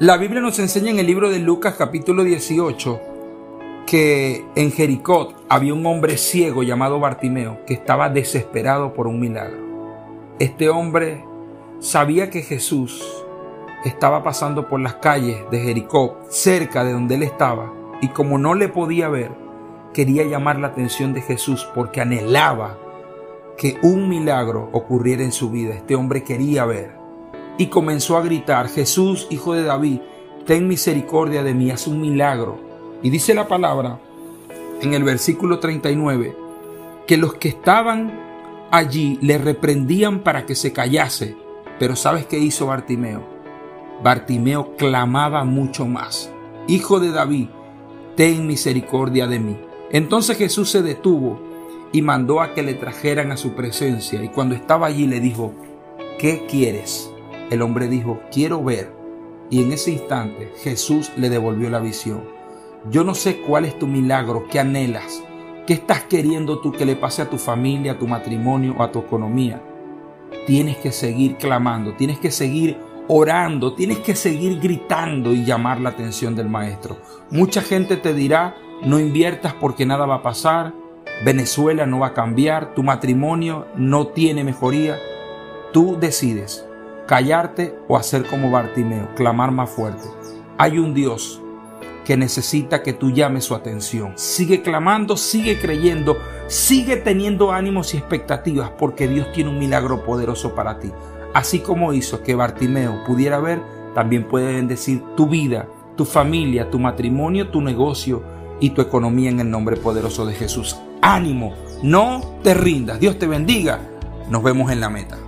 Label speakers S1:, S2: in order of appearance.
S1: La Biblia nos enseña en el libro de Lucas capítulo 18 que en Jericó había un hombre ciego llamado Bartimeo que estaba desesperado por un milagro. Este hombre sabía que Jesús estaba pasando por las calles de Jericó, cerca de donde él estaba, y como no le podía ver, quería llamar la atención de Jesús porque anhelaba que un milagro ocurriera en su vida. Este hombre quería ver y comenzó a gritar, Jesús, hijo de David, ten misericordia de mí, haz un milagro. Y dice la palabra en el versículo 39, que los que estaban allí le reprendían para que se callase. Pero ¿sabes qué hizo Bartimeo? Bartimeo clamaba mucho más, Hijo de David, ten misericordia de mí. Entonces Jesús se detuvo y mandó a que le trajeran a su presencia. Y cuando estaba allí le dijo, ¿qué quieres? El hombre dijo, quiero ver. Y en ese instante Jesús le devolvió la visión. Yo no sé cuál es tu milagro, qué anhelas, qué estás queriendo tú que le pase a tu familia, a tu matrimonio a tu economía. Tienes que seguir clamando, tienes que seguir orando, tienes que seguir gritando y llamar la atención del maestro. Mucha gente te dirá, no inviertas porque nada va a pasar, Venezuela no va a cambiar, tu matrimonio no tiene mejoría. Tú decides callarte o hacer como Bartimeo, clamar más fuerte. Hay un Dios que necesita que tú llames su atención. Sigue clamando, sigue creyendo, sigue teniendo ánimos y expectativas porque Dios tiene un milagro poderoso para ti. Así como hizo que Bartimeo pudiera ver, también puede bendecir tu vida, tu familia, tu matrimonio, tu negocio y tu economía en el nombre poderoso de Jesús. Ánimo, no te rindas. Dios te bendiga. Nos vemos en la meta.